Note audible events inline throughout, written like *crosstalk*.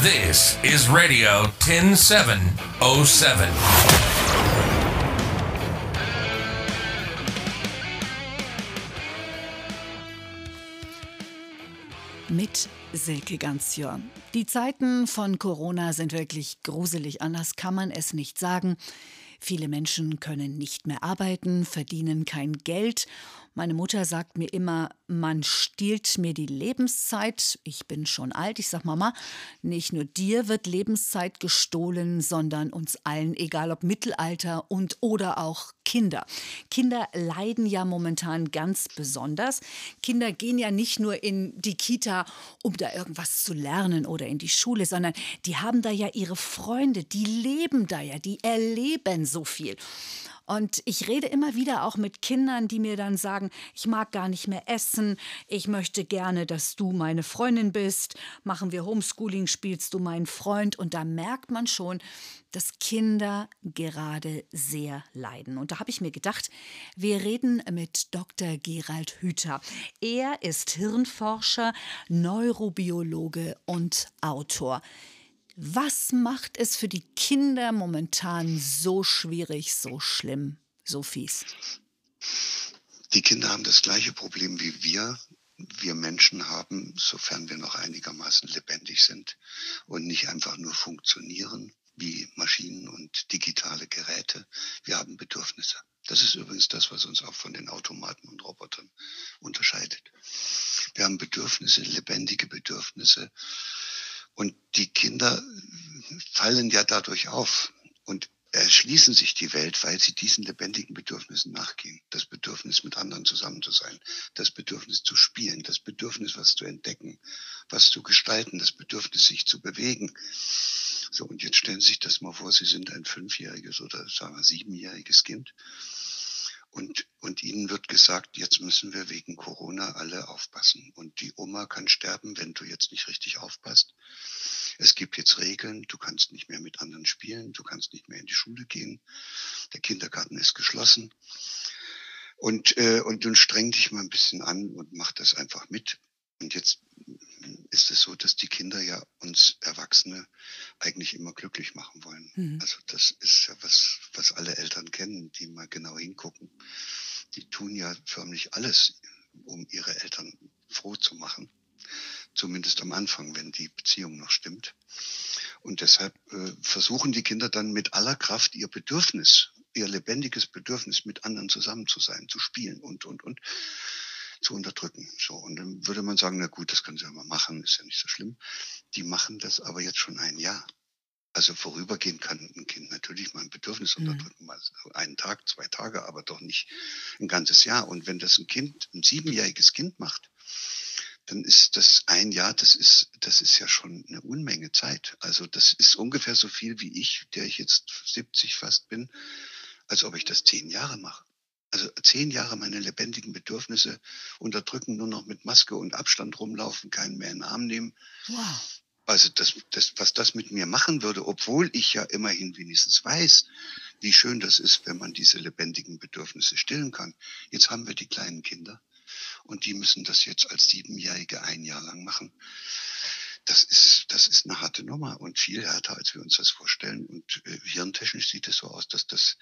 This is Radio 10707. Mit Silke Ganzjör. Die Zeiten von Corona sind wirklich gruselig, anders kann man es nicht sagen. Viele Menschen können nicht mehr arbeiten, verdienen kein Geld. Meine Mutter sagt mir immer, man stiehlt mir die Lebenszeit. Ich bin schon alt. Ich sag Mama, nicht nur dir wird Lebenszeit gestohlen, sondern uns allen, egal ob Mittelalter und oder auch Kinder. Kinder leiden ja momentan ganz besonders. Kinder gehen ja nicht nur in die Kita, um da irgendwas zu lernen oder in die Schule, sondern die haben da ja ihre Freunde, die leben da ja, die erleben so viel. Und ich rede immer wieder auch mit Kindern, die mir dann sagen, ich mag gar nicht mehr essen, ich möchte gerne, dass du meine Freundin bist, machen wir Homeschooling, spielst du meinen Freund. Und da merkt man schon, dass Kinder gerade sehr leiden. Und da habe ich mir gedacht, wir reden mit Dr. Gerald Hüther. Er ist Hirnforscher, Neurobiologe und Autor. Was macht es für die Kinder momentan so schwierig, so schlimm, so fies? Die Kinder haben das gleiche Problem wie wir. Wir Menschen haben, sofern wir noch einigermaßen lebendig sind und nicht einfach nur funktionieren wie Maschinen und digitale Geräte, wir haben Bedürfnisse. Das ist übrigens das, was uns auch von den Automaten und Robotern unterscheidet. Wir haben Bedürfnisse, lebendige Bedürfnisse, und die Kinder fallen ja dadurch auf und erschließen sich die Welt, weil sie diesen lebendigen Bedürfnissen nachgehen. Das Bedürfnis, mit anderen zusammen zu sein, das Bedürfnis zu spielen, das Bedürfnis, was zu entdecken, was zu gestalten, das Bedürfnis, sich zu bewegen. So, und jetzt stellen Sie sich das mal vor, Sie sind ein fünfjähriges oder sagen wir siebenjähriges Kind und, und ihnen wird gesagt, jetzt müssen wir wegen Corona alle aufpassen. Und die Oma kann sterben, wenn du jetzt nicht richtig aufpasst. Es gibt jetzt Regeln, du kannst nicht mehr mit anderen spielen, du kannst nicht mehr in die Schule gehen, der Kindergarten ist geschlossen. Und, äh, und nun streng dich mal ein bisschen an und mach das einfach mit. Und jetzt ist es so, dass die Kinder ja uns Erwachsene eigentlich immer glücklich machen wollen. Mhm. Also das ist ja was, was alle Eltern kennen, die mal genau hingucken. Die tun ja förmlich alles, um ihre Eltern froh zu machen. Zumindest am Anfang, wenn die Beziehung noch stimmt. Und deshalb äh, versuchen die Kinder dann mit aller Kraft ihr Bedürfnis, ihr lebendiges Bedürfnis, mit anderen zusammen zu sein, zu spielen und, und, und zu unterdrücken. So, und dann würde man sagen, na gut, das können sie ja mal machen, ist ja nicht so schlimm. Die machen das aber jetzt schon ein Jahr. Also vorübergehend kann ein Kind natürlich mal ein Bedürfnis mhm. unterdrücken, mal einen Tag, zwei Tage, aber doch nicht ein ganzes Jahr. Und wenn das ein Kind, ein siebenjähriges Kind macht, dann ist das ein Jahr, das ist, das ist ja schon eine Unmenge Zeit. Also das ist ungefähr so viel wie ich, der ich jetzt 70 fast bin, als ob ich das zehn Jahre mache also zehn Jahre meine lebendigen Bedürfnisse unterdrücken, nur noch mit Maske und Abstand rumlaufen, keinen mehr in den Arm nehmen. Wow. Also das, das, was das mit mir machen würde, obwohl ich ja immerhin wenigstens weiß, wie schön das ist, wenn man diese lebendigen Bedürfnisse stillen kann. Jetzt haben wir die kleinen Kinder und die müssen das jetzt als Siebenjährige ein Jahr lang machen. Das ist, das ist eine harte Nummer und viel härter, als wir uns das vorstellen. Und äh, hirntechnisch sieht es so aus, dass das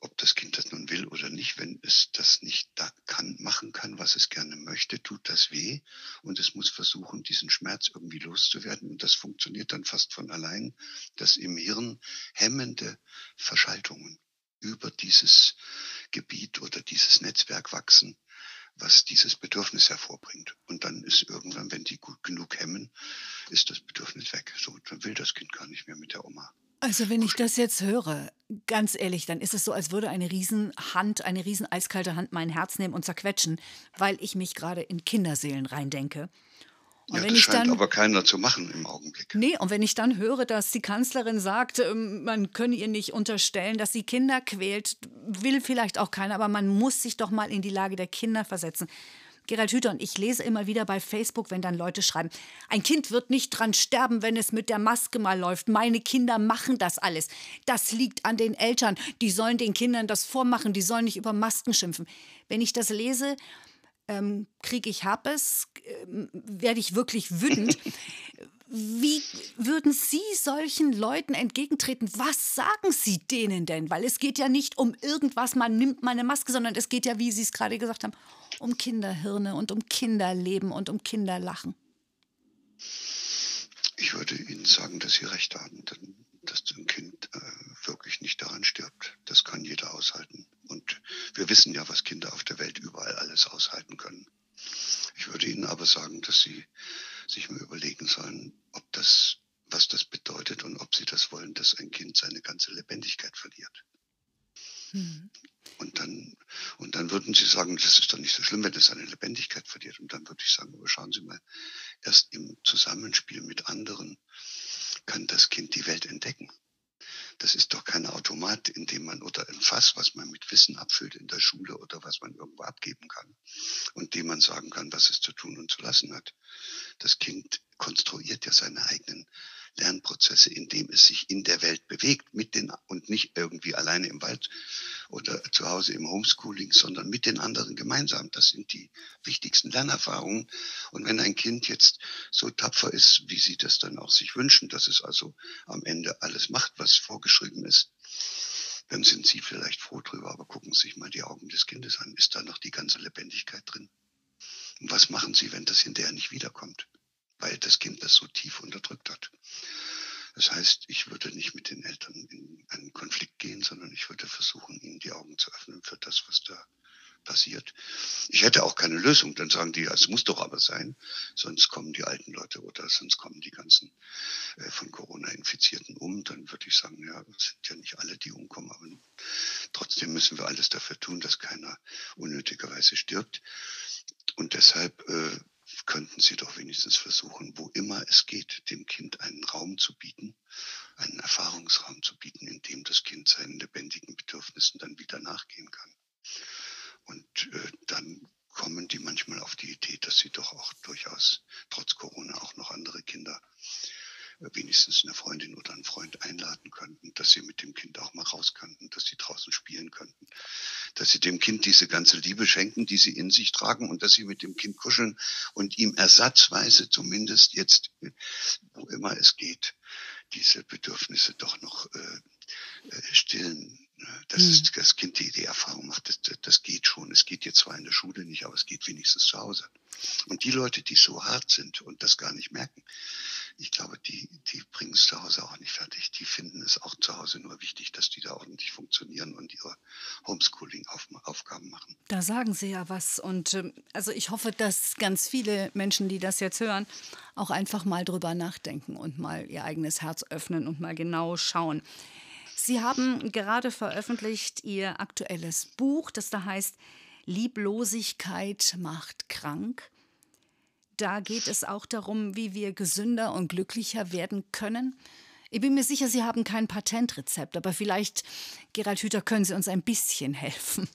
ob das Kind das nun will oder nicht, wenn es das nicht da kann, machen kann, was es gerne möchte, tut das weh und es muss versuchen, diesen Schmerz irgendwie loszuwerden und das funktioniert dann fast von allein, dass im Hirn hemmende Verschaltungen über dieses Gebiet oder dieses Netzwerk wachsen, was dieses Bedürfnis hervorbringt. Und dann ist irgendwann, wenn die gut genug hemmen, ist das Bedürfnis weg. So, dann will das Kind gar nicht mehr mit der Oma. Also wenn ich das jetzt höre, ganz ehrlich, dann ist es so, als würde eine Riesenhand, eine riesen eiskalte Hand mein Herz nehmen und zerquetschen, weil ich mich gerade in Kinderseelen reindenke. Und ja, wenn das ich scheint dann, aber keiner zu machen im Augenblick. Nee, und wenn ich dann höre, dass die Kanzlerin sagt, ähm, man könne ihr nicht unterstellen, dass sie Kinder quält, will vielleicht auch keiner, aber man muss sich doch mal in die Lage der Kinder versetzen. Gerald Hüther und ich lese immer wieder bei Facebook, wenn dann Leute schreiben, ein Kind wird nicht dran sterben, wenn es mit der Maske mal läuft. Meine Kinder machen das alles. Das liegt an den Eltern. Die sollen den Kindern das vormachen. Die sollen nicht über Masken schimpfen. Wenn ich das lese, ähm, kriege ich Herpes, äh, werde ich wirklich wütend. *laughs* Wie würden Sie solchen Leuten entgegentreten? Was sagen Sie denen denn? Weil es geht ja nicht um irgendwas, man nimmt mal eine Maske, sondern es geht ja, wie Sie es gerade gesagt haben, um Kinderhirne und um Kinderleben und um Kinderlachen. Ich würde Ihnen sagen, dass Sie recht haben, dass ein Kind äh, wirklich nicht daran stirbt. Das kann jeder aushalten. Und wir wissen ja, was Kinder auf der Welt überall alles aushalten können. Ich würde Ihnen aber sagen, dass Sie sich mal überlegen sollen, ob das, was das bedeutet und ob Sie das wollen, dass ein Kind seine ganze Lebendigkeit verliert. Mhm. Und dann, und dann würden Sie sagen, das ist doch nicht so schlimm, wenn es seine Lebendigkeit verliert. Und dann würde ich sagen, aber schauen Sie mal, erst im Zusammenspiel mit anderen kann das Kind die Welt entdecken. Das ist doch kein Automat, in dem man oder ein Fass, was man mit Wissen abfüllt in der Schule oder was man irgendwo abgeben kann und dem man sagen kann, was es zu tun und zu lassen hat. Das Kind konstruiert ja seine eigenen Lernprozesse, indem es sich in der Welt bewegt, mit den und nicht irgendwie alleine im Wald zu Hause im Homeschooling, sondern mit den anderen gemeinsam. Das sind die wichtigsten Lernerfahrungen. Und wenn ein Kind jetzt so tapfer ist, wie sie das dann auch sich wünschen, dass es also am Ende alles macht, was vorgeschrieben ist, dann sind Sie vielleicht froh drüber, aber gucken Sie sich mal die Augen des Kindes an. Ist da noch die ganze Lebendigkeit drin? Und was machen Sie, wenn das hinterher nicht wiederkommt? weil das Kind das so tief unterdrückt hat. Das heißt, ich würde nicht mit den Eltern in einen Konflikt gehen, sondern ich würde versuchen, ihnen die Augen zu öffnen für das, was da passiert. Ich hätte auch keine Lösung, dann sagen die, es muss doch aber sein, sonst kommen die alten Leute oder sonst kommen die ganzen äh, von Corona Infizierten um. Dann würde ich sagen, ja, es sind ja nicht alle, die umkommen, aber trotzdem müssen wir alles dafür tun, dass keiner unnötigerweise stirbt. Und deshalb äh, könnten Sie doch wenigstens versuchen, wo immer es geht, dem Kind einen Raum zu bieten, einen Erfahrungsraum zu bieten, in dem das Kind seinen lebendigen Bedürfnissen dann wieder nachgehen kann. Und äh, dann kommen die manchmal auf die Idee, dass sie doch auch durchaus trotz Corona auch noch andere Kinder wenigstens eine Freundin oder einen Freund einladen könnten, dass sie mit dem Kind auch mal raus könnten, dass sie draußen spielen könnten, dass sie dem Kind diese ganze Liebe schenken, die sie in sich tragen und dass sie mit dem Kind kuscheln und ihm ersatzweise zumindest jetzt, wo immer es geht, diese Bedürfnisse doch noch äh, äh stillen. Dass mhm. das Kind die, die Erfahrung macht, das, das geht schon. Es geht jetzt zwar in der Schule nicht, aber es geht wenigstens zu Hause. Und die Leute, die so hart sind und das gar nicht merken, ich glaube, die, die bringen es zu Hause auch nicht fertig. Die finden es auch zu Hause nur wichtig, dass die da ordentlich funktionieren und ihre Homeschooling-Aufgaben machen. Da sagen Sie ja was. Und ähm, also ich hoffe, dass ganz viele Menschen, die das jetzt hören, auch einfach mal drüber nachdenken und mal ihr eigenes Herz öffnen und mal genau schauen. Sie haben gerade veröffentlicht Ihr aktuelles Buch, das da heißt Lieblosigkeit macht krank. Da geht es auch darum, wie wir gesünder und glücklicher werden können. Ich bin mir sicher, Sie haben kein Patentrezept, aber vielleicht, Gerald Hüther, können Sie uns ein bisschen helfen.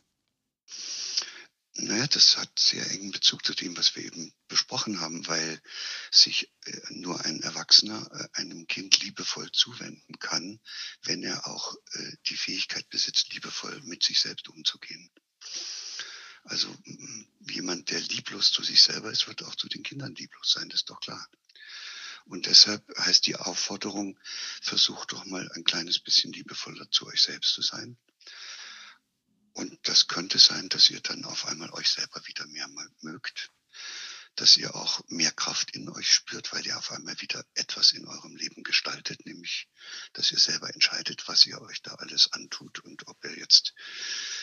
Naja, das hat sehr engen Bezug zu dem, was wir eben besprochen haben, weil sich äh, nur ein Erwachsener äh, einem Kind liebevoll zuwenden kann, wenn er auch äh, die Fähigkeit besitzt, liebevoll mit sich selbst umzugehen. Also jemand, der lieblos zu sich selber ist, wird auch zu den Kindern lieblos sein, das ist doch klar. Und deshalb heißt die Aufforderung, versucht doch mal ein kleines bisschen liebevoller zu euch selbst zu sein. Und das könnte sein, dass ihr dann auf einmal euch selber wieder mehr mögt dass ihr auch mehr Kraft in euch spürt, weil ihr auf einmal wieder etwas in eurem Leben gestaltet, nämlich, dass ihr selber entscheidet, was ihr euch da alles antut und ob ihr jetzt,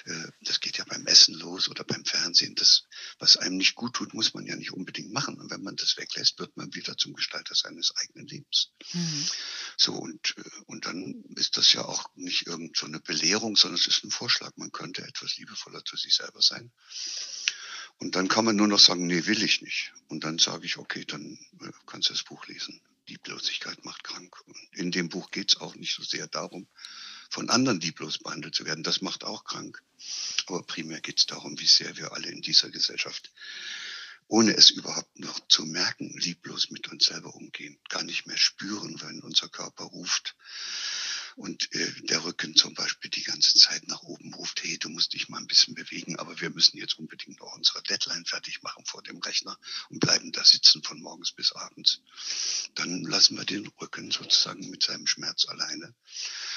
äh, das geht ja beim Essen los oder beim Fernsehen, das, was einem nicht gut tut, muss man ja nicht unbedingt machen. Und wenn man das weglässt, wird man wieder zum Gestalter seines eigenen Lebens. Mhm. So, und, äh, und dann ist das ja auch nicht irgend so eine Belehrung, sondern es ist ein Vorschlag. Man könnte etwas liebevoller zu sich selber sein. Und dann kann man nur noch sagen, nee, will ich nicht. Und dann sage ich, okay, dann äh, kannst du das Buch lesen. Lieblosigkeit macht krank. Und in dem Buch geht es auch nicht so sehr darum, von anderen lieblos behandelt zu werden. Das macht auch krank. Aber primär geht es darum, wie sehr wir alle in dieser Gesellschaft, ohne es überhaupt noch zu merken, lieblos mit uns selber umgehen, gar nicht mehr spüren, wenn unser Körper ruft und äh, der Rücken zum Beispiel die ganze Zeit nach oben ruft, hey, du musst dich mal ein bisschen bewegen, aber wir müssen jetzt unbedingt noch unsere Deadline fertig machen vor dem Rechner und bleiben da sitzen von morgens bis abends, dann lassen wir den Rücken sozusagen mit seinem Schmerz alleine.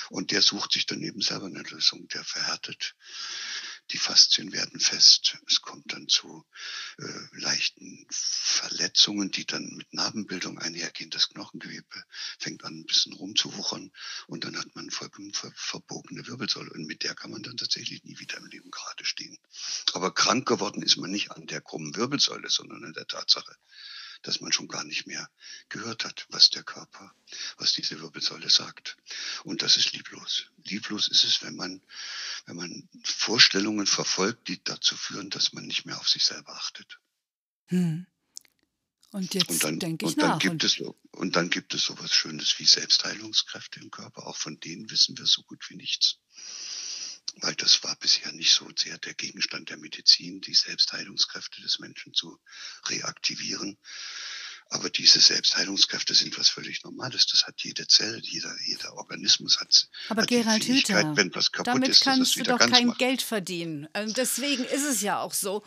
Und der sucht sich dann eben selber eine Lösung. Der verhärtet die Faszien werden fest. Es kommt dann zu äh, Verletzungen, die dann mit Narbenbildung einhergehen. Das Knochengewebe fängt an ein bisschen rumzuwuchern und dann hat man vollkommen ver verbogene Wirbelsäule und mit der kann man dann tatsächlich nie wieder im Leben gerade stehen. Aber krank geworden ist man nicht an der krummen Wirbelsäule, sondern an der Tatsache, dass man schon gar nicht mehr gehört hat, was der Körper, was diese Wirbelsäule sagt. Und das ist lieblos. Lieblos ist es, wenn man, wenn man Vorstellungen verfolgt, die dazu führen, dass man nicht mehr auf sich selber achtet. Hm. Und jetzt denke ich und dann nach. Gibt es, und dann gibt es sowas Schönes wie Selbstheilungskräfte im Körper. Auch von denen wissen wir so gut wie nichts weil das war bisher nicht so sehr der Gegenstand der Medizin, die Selbstheilungskräfte des Menschen zu reaktivieren. Aber diese Selbstheilungskräfte sind was völlig Normales. Das hat jede Zelle, jeder, jeder Organismus hat. Aber hat Gerald Hüther, wenn was kaputt damit ist, kannst du doch kein macht. Geld verdienen. Und deswegen ist es ja auch so.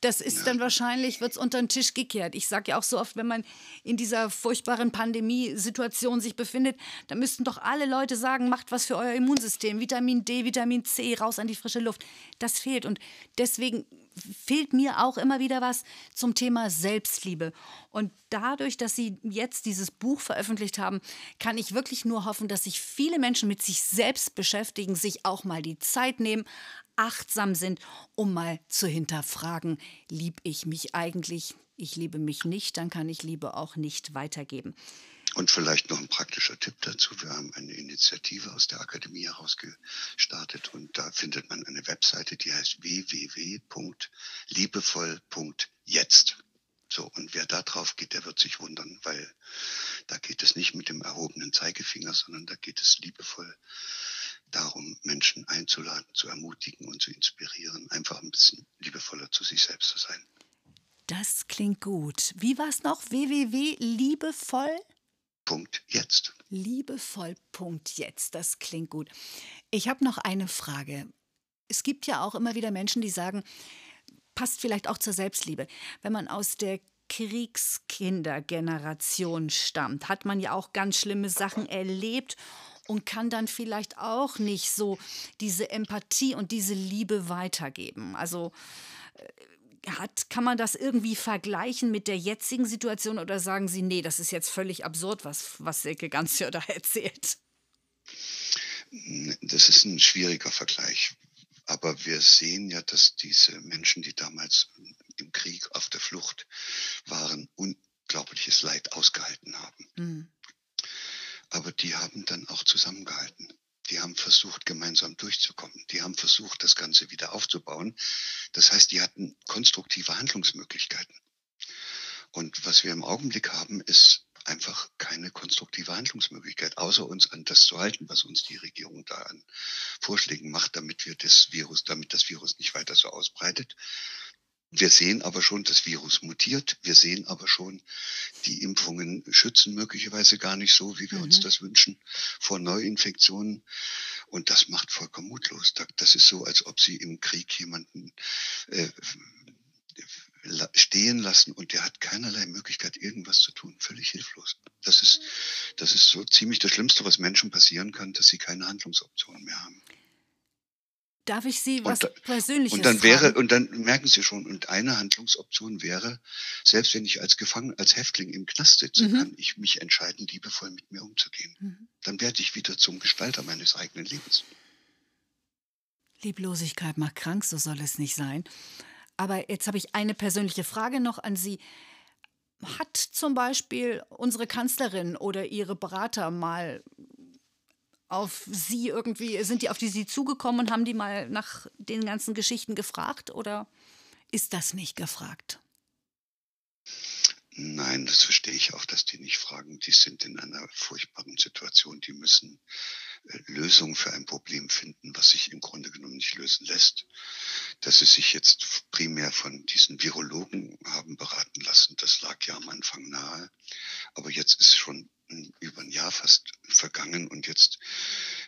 Das ist Ja. dann wahrscheinlich, wird es unter den Tisch gekehrt. Ich sage ja auch so oft, wenn man in dieser furchtbaren Pandemiesituation sich befindet, dann müssten doch alle Leute sagen, macht was für euer Immunsystem. Vitamin D, Vitamin C, raus an die frische Luft. Das fehlt. Und deswegen fehlt mir auch immer wieder was zum Thema Selbstliebe. Und dadurch, dass Sie jetzt dieses Buch veröffentlicht haben, kann ich wirklich nur hoffen, dass sich viele Menschen mit sich selbst beschäftigen, sich auch mal die Zeit nehmen, achtsam sind, um mal zu hinterfragen, lieb ich mich eigentlich? Ich liebe mich nicht, dann kann ich Liebe auch nicht weitergeben. Und vielleicht noch ein praktischer Tipp dazu. Wir haben eine Initiative aus der Akademie heraus gestartet und da findet man eine Webseite, die heißt www.liebevoll.jetzt. So, und wer da drauf geht, der wird sich wundern, weil da geht es nicht mit dem erhobenen Zeigefinger, sondern da geht es liebevoll darum, Menschen einzuladen, zu ermutigen und zu inspirieren, einfach ein bisschen liebevoller zu sich selbst zu sein. Das klingt gut. Wie war es noch? www.liebevoll? Punkt jetzt. Liebevoll. Punkt jetzt. Das klingt gut. Ich habe noch eine Frage. Es gibt ja auch immer wieder Menschen, die sagen, passt vielleicht auch zur Selbstliebe. Wenn man aus der Kriegskindergeneration stammt, hat man ja auch ganz schlimme Sachen erlebt und kann dann vielleicht auch nicht so diese Empathie und diese Liebe weitergeben. Also äh, hat, kann man das irgendwie vergleichen mit der jetzigen Situation oder sagen Sie, nee, das ist jetzt völlig absurd, was, was Silke Ganzjör da *laughs* erzählt? Das ist ein schwieriger Vergleich. Aber wir sehen ja, dass diese Menschen, die damals im Krieg auf der Flucht waren, unglaubliches Leid ausgehalten haben. Hm. Aber die haben dann auch zusammengehalten. Die haben versucht, gemeinsam durchzukommen. Die haben versucht, das Ganze wieder aufzubauen. Das heißt, die hatten konstruktive Handlungsmöglichkeiten. Und was wir im Augenblick haben, ist einfach keine konstruktive Handlungsmöglichkeit, außer uns an das zu halten, was uns die Regierung da an Vorschlägen macht, damit wir das Virus, damit das Virus nicht weiter so ausbreitet. Wir sehen aber schon, das Virus mutiert. Wir sehen aber schon, die Impfungen schützen möglicherweise gar nicht so, wie wir Mhm. uns das wünschen, vor Neuinfektionen. Und das macht vollkommen mutlos. Da- Das ist so, als ob Sie im Krieg jemanden äh, stehen lassen und der hat keinerlei Möglichkeit, irgendwas zu tun. Völlig hilflos. Das ist, das ist so ziemlich das Schlimmste, was Menschen passieren kann, dass sie keine Handlungsoptionen mehr haben. Darf ich Sie was da- Persönliches Und dann wäre, fragen? und dann merken Sie schon, und eine Handlungsoption wäre, selbst wenn ich als Gefangener, als Häftling im Knast sitze, Mhm. kann ich mich entscheiden, liebevoll mit mir umzugehen. Mhm. Dann werde ich wieder zum Gestalter meines eigenen Lebens. Lieblosigkeit macht krank, so soll es nicht sein. Aber jetzt habe ich eine persönliche Frage noch an Sie. Hat zum Beispiel unsere Kanzlerin oder ihre Berater mal auf Sie irgendwie, sind die auf die Sie zugekommen und haben die mal nach den ganzen Geschichten gefragt oder ist das nicht gefragt? Nein, das verstehe ich auch, dass die nicht fragen. Die sind in einer furchtbaren Situation. Die müssen äh, Lösungen für ein Problem finden, was sich im Grunde genommen nicht lösen lässt. Dass sie sich jetzt primär von diesen Virologen haben beraten lassen, das lag ja am Anfang nahe. Aber jetzt ist schon ein- über ein Jahr fast vergangen und jetzt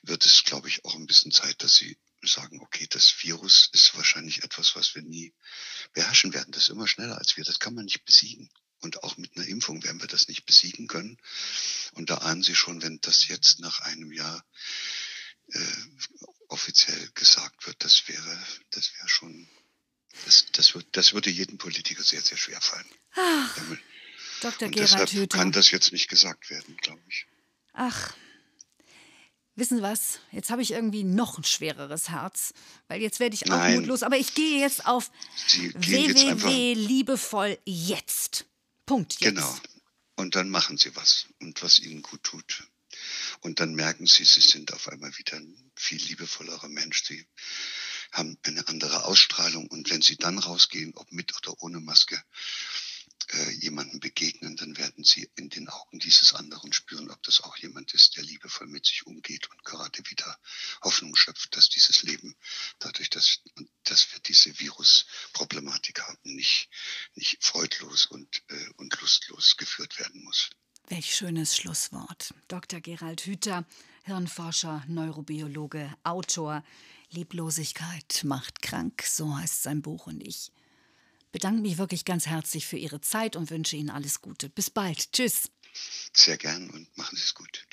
wird es, glaube ich, auch ein bisschen Zeit, dass sie sagen, okay, das Virus ist wahrscheinlich etwas, was wir nie beherrschen werden. Das ist immer schneller als wir. Das kann man nicht besiegen. Und auch mit einer Impfung werden wir das nicht besiegen können. Und da ahnen Sie schon, wenn das jetzt nach einem Jahr äh, offiziell gesagt wird, das wäre, das wäre schon, das, das, wird, das würde jedem Politiker sehr, sehr schwer fallen. Ach, Dr. Und Gerald deshalb Hüther. kann das jetzt nicht gesagt werden, glaube ich. Ach, wissen Sie was? Jetzt habe ich irgendwie noch ein schwereres Herz, weil jetzt werde ich auch Nein. mutlos. Aber ich gehe jetzt auf Sie gehen jetzt einfach- www.liebevoll jetzt. Punkt. Jetzt. Genau. Und dann machen Sie was und was Ihnen gut tut. Und dann merken Sie, Sie sind auf einmal wieder ein viel liebevollerer Mensch. Sie haben eine andere Ausstrahlung. Und wenn Sie dann rausgehen, ob mit oder ohne Maske, äh, jemandem begegnen, dann werden Sie in den Augen dieses anderen spüren, ob das auch jemand ist, der liebevoll mit sich umgeht und gerade wieder Hoffnung schöpft, dass dieses Leben dadurch, dass, dass wir diese Virusproblematik haben, nicht, nicht freudlos und, äh, und lustlos geführt werden muss. Welch schönes Schlusswort. Dr. Gerald Hüther, Hirnforscher, Neurobiologe, Autor. Lieblosigkeit macht krank, so heißt sein Buch und ich bedanke mich wirklich ganz herzlich für Ihre Zeit und wünsche Ihnen alles Gute. Bis bald. Tschüss. Sehr gern und machen Sie es gut.